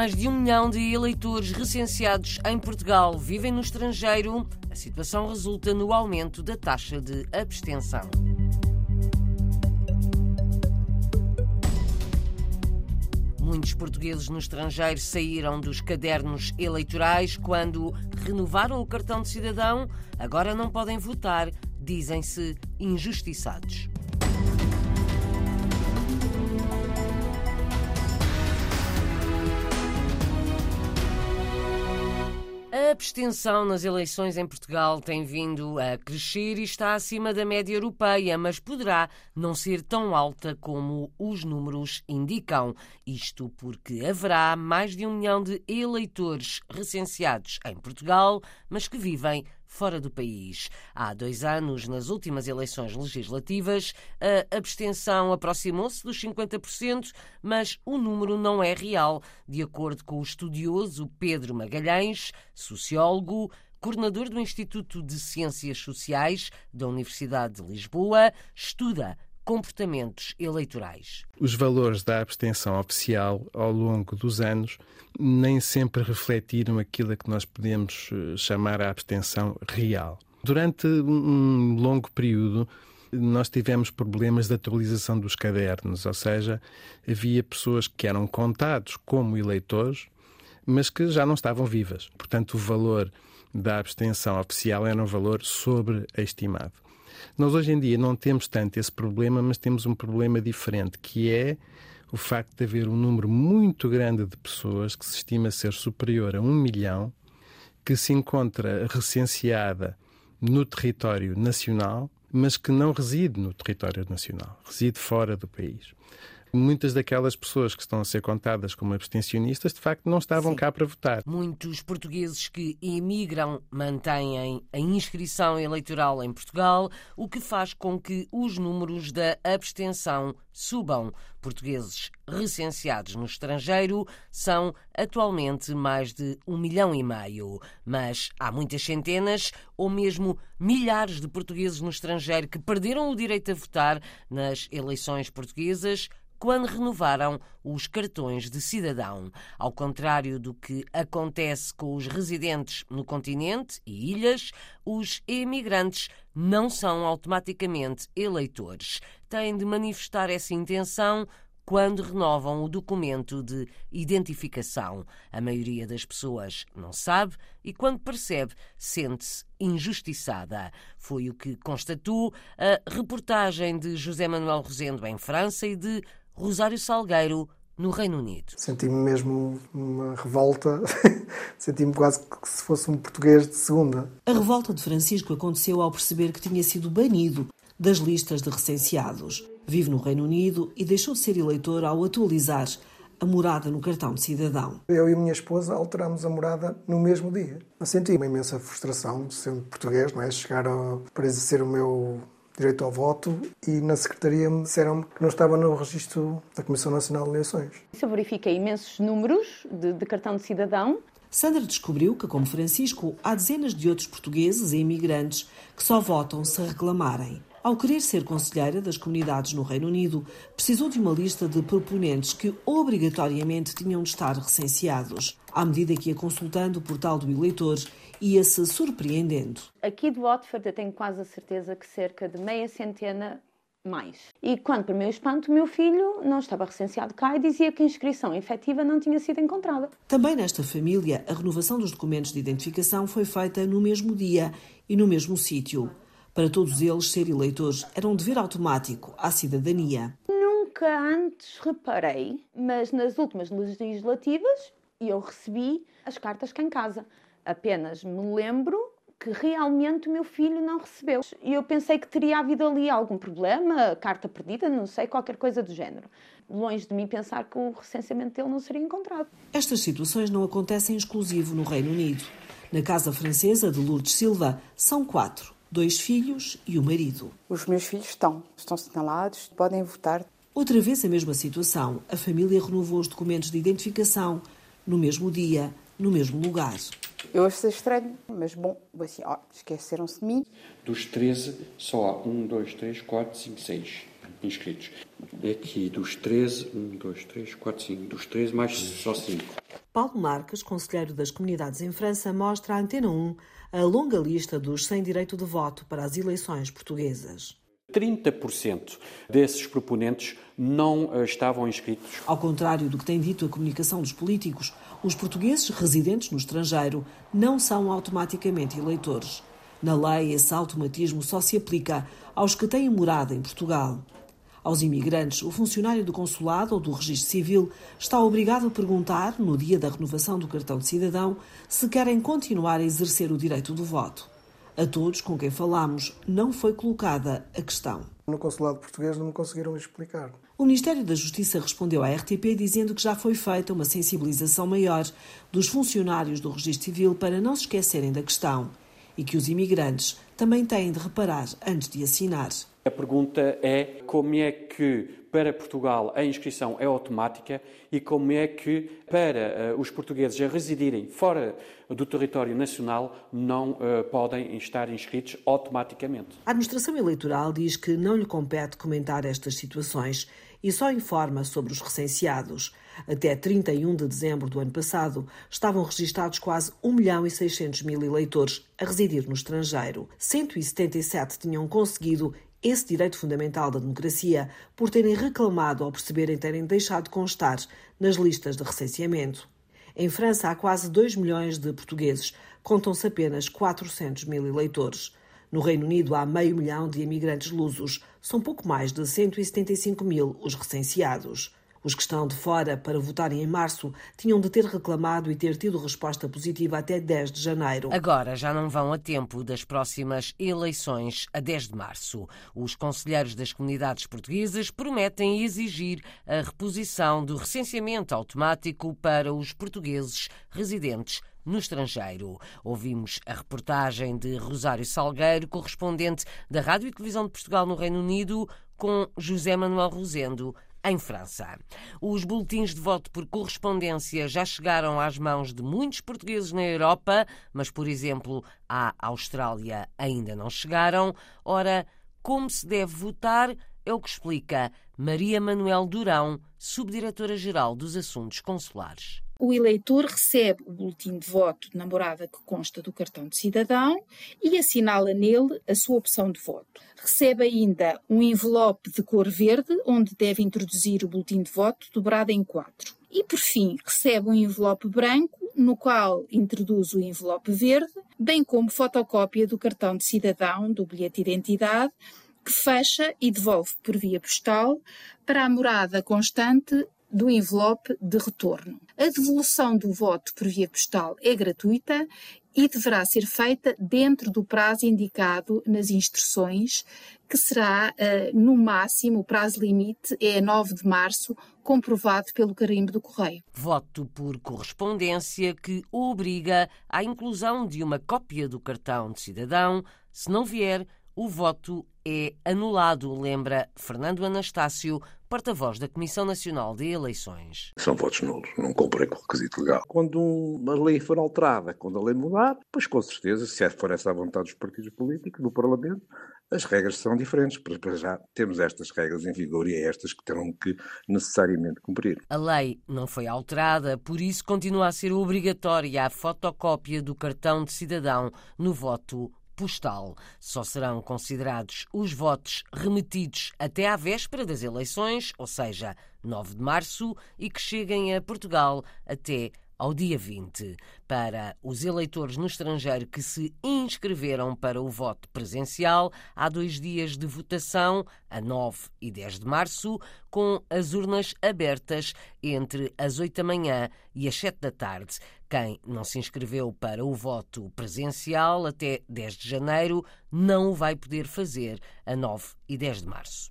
mais de um milhão de eleitores recenseados em Portugal vivem no estrangeiro, a situação resulta no aumento da taxa de abstenção. Muitos portugueses no estrangeiro saíram dos cadernos eleitorais quando renovaram o cartão de cidadão. Agora não podem votar, dizem-se injustiçados. A abstenção nas eleições em Portugal tem vindo a crescer e está acima da média europeia, mas poderá não ser tão alta como os números indicam. Isto porque haverá mais de um milhão de eleitores recenseados em Portugal, mas que vivem fora do país. Há dois anos, nas últimas eleições legislativas, a abstenção aproximou-se dos 50%, mas o número não é real, de acordo com o estudioso Pedro Magalhães, sociólogo, coordenador do Instituto de Ciências Sociais da Universidade de Lisboa, estuda comportamentos eleitorais. Os valores da abstenção oficial ao longo dos anos nem sempre refletiram aquilo a que nós podemos eh, chamar a abstenção real. Durante um longo período, nós tivemos problemas de atualização dos cadernos, ou seja, havia pessoas que eram contados como eleitores, mas que já não estavam vivas. Portanto, o valor da abstenção oficial era um valor sobreestimado. Nós hoje em dia não temos tanto esse problema, mas temos um problema diferente, que é o facto de haver um número muito grande de pessoas que se estima ser superior a um milhão, que se encontra recenseada no território nacional, mas que não reside no território nacional, reside fora do país muitas daquelas pessoas que estão a ser contadas como abstencionistas, de facto, não estavam Sim. cá para votar. Muitos portugueses que emigram mantêm a inscrição eleitoral em Portugal, o que faz com que os números da abstenção subam. Portugueses recenseados no estrangeiro são atualmente mais de um milhão e meio. Mas há muitas centenas ou mesmo milhares de portugueses no estrangeiro que perderam o direito a votar nas eleições portuguesas quando renovaram os cartões de cidadão. Ao contrário do que acontece com os residentes no continente e ilhas, os emigrantes não são automaticamente eleitores. Têm de manifestar essa intenção quando renovam o documento de identificação. A maioria das pessoas não sabe e, quando percebe, sente-se injustiçada. Foi o que constatou a reportagem de José Manuel Rosendo em França e de Rosário Salgueiro, no Reino Unido. Senti-me mesmo uma revolta, senti-me quase que se fosse um português de segunda. A revolta de Francisco aconteceu ao perceber que tinha sido banido das listas de recenseados. Vive no Reino Unido e deixou de ser eleitor ao atualizar a morada no cartão de cidadão. Eu e a minha esposa alteramos a morada no mesmo dia. Eu senti uma imensa frustração, sendo português, não é? Chegar ao, para exercer o meu direito ao voto e na Secretaria me disseram que não estava no registro da Comissão Nacional de Eleições. Eu verifiquei imensos números de, de cartão de cidadão. Sandra descobriu que, como Francisco, há dezenas de outros portugueses e imigrantes que só votam se reclamarem. Ao querer ser conselheira das comunidades no Reino Unido, precisou de uma lista de proponentes que obrigatoriamente tinham de estar recenseados. À medida que ia consultando o portal do eleitor, ia-se surpreendendo. Aqui de Watford eu tenho quase a certeza que cerca de meia centena mais. E quando, para o meu espanto, o meu filho não estava recenseado cá e dizia que a inscrição efetiva não tinha sido encontrada. Também nesta família, a renovação dos documentos de identificação foi feita no mesmo dia e no mesmo sítio. Para todos eles, ser eleitores era um dever automático à cidadania. Nunca antes reparei, mas nas últimas legislativas eu recebi as cartas cá em casa. Apenas me lembro que realmente o meu filho não recebeu. E eu pensei que teria havido ali algum problema, carta perdida, não sei, qualquer coisa do género. Longe de mim pensar que o recenseamento dele não seria encontrado. Estas situações não acontecem exclusivo no Reino Unido. Na casa francesa de Lourdes Silva, são quatro: dois filhos e o marido. Os meus filhos estão, estão sinalados, podem votar. Outra vez a mesma situação. A família renovou os documentos de identificação no mesmo dia, no mesmo lugar. Eu achei estranho, mas bom, assim, ó, esqueceram-se de mim. Dos 13, só há 1, 2, 3, 4, 5, 6. Inscritos. Aqui dos 13, 1, 2, 3, 4, 5, dos 13 mais só 5. Paulo Marques, conselheiro das comunidades em França, mostra à Antena 1 a longa lista dos sem direito de voto para as eleições portuguesas. 30% desses proponentes não eh, estavam inscritos. Ao contrário do que tem dito a comunicação dos políticos, os portugueses residentes no estrangeiro não são automaticamente eleitores. Na lei, esse automatismo só se aplica aos que têm morada em Portugal. Aos imigrantes, o funcionário do consulado ou do registro civil está obrigado a perguntar, no dia da renovação do cartão de cidadão, se querem continuar a exercer o direito do voto. A todos com quem falamos não foi colocada a questão. No consulado português não me conseguiram explicar. O Ministério da Justiça respondeu à RTP dizendo que já foi feita uma sensibilização maior dos funcionários do registro civil para não se esquecerem da questão e que os imigrantes também têm de reparar antes de assinar. A pergunta é como é que para Portugal a inscrição é automática e como é que para uh, os portugueses a residirem fora do território nacional não uh, podem estar inscritos automaticamente. A administração eleitoral diz que não lhe compete comentar estas situações e só informa sobre os recenseados. Até 31 de dezembro do ano passado, estavam registados quase 1 milhão e 600 mil eleitores a residir no estrangeiro. 177 tinham conseguido esse direito fundamental da democracia por terem reclamado ao perceberem terem deixado de constar nas listas de recenseamento. Em França há quase 2 milhões de portugueses, contam-se apenas 400 mil eleitores. No Reino Unido há meio milhão de imigrantes lusos, são pouco mais de 175 mil os recenseados. Os que estão de fora para votarem em março tinham de ter reclamado e ter tido resposta positiva até 10 de janeiro. Agora já não vão a tempo das próximas eleições a 10 de março. Os conselheiros das comunidades portuguesas prometem exigir a reposição do recenseamento automático para os portugueses residentes no estrangeiro. Ouvimos a reportagem de Rosário Salgueiro, correspondente da Rádio e Televisão de Portugal no Reino Unido, com José Manuel Rosendo em França. Os boletins de voto por correspondência já chegaram às mãos de muitos portugueses na Europa, mas, por exemplo, à Austrália ainda não chegaram. Ora, como se deve votar é o que explica Maria Manuel Durão, subdiretora-geral dos Assuntos Consulares o eleitor recebe o boletim de voto de namorada que consta do cartão de cidadão e assinala nele a sua opção de voto. Recebe ainda um envelope de cor verde, onde deve introduzir o boletim de voto dobrado em quatro. E, por fim, recebe um envelope branco, no qual introduz o envelope verde, bem como fotocópia do cartão de cidadão, do bilhete de identidade, que fecha e devolve por via postal para a morada constante do envelope de retorno. A devolução do voto por via postal é gratuita e deverá ser feita dentro do prazo indicado nas instruções, que será, uh, no máximo, o prazo limite é 9 de março, comprovado pelo carimbo do correio. Voto por correspondência que obriga à inclusão de uma cópia do cartão de cidadão. Se não vier, o voto é anulado, lembra Fernando Anastácio, porta-voz da Comissão Nacional de Eleições. São votos nulos, não cumprem com o requisito legal. Quando uma lei for alterada, quando a lei mudar, pois com certeza, se for essa a vontade dos partidos políticos, do Parlamento, as regras serão diferentes. Para já temos estas regras em vigor e é estas que terão que necessariamente cumprir. A lei não foi alterada, por isso continua a ser obrigatória a fotocópia do cartão de cidadão no voto postal. Só serão considerados os votos remetidos até à véspera das eleições, ou seja, 9 de março, e que cheguem a Portugal até ao dia 20. Para os eleitores no estrangeiro que se inscreveram para o voto presencial, há dois dias de votação, a 9 e 10 de março, com as urnas abertas entre as 8 da manhã e as 7 da tarde. Quem não se inscreveu para o voto presencial até 10 de janeiro não o vai poder fazer a 9 e 10 de março.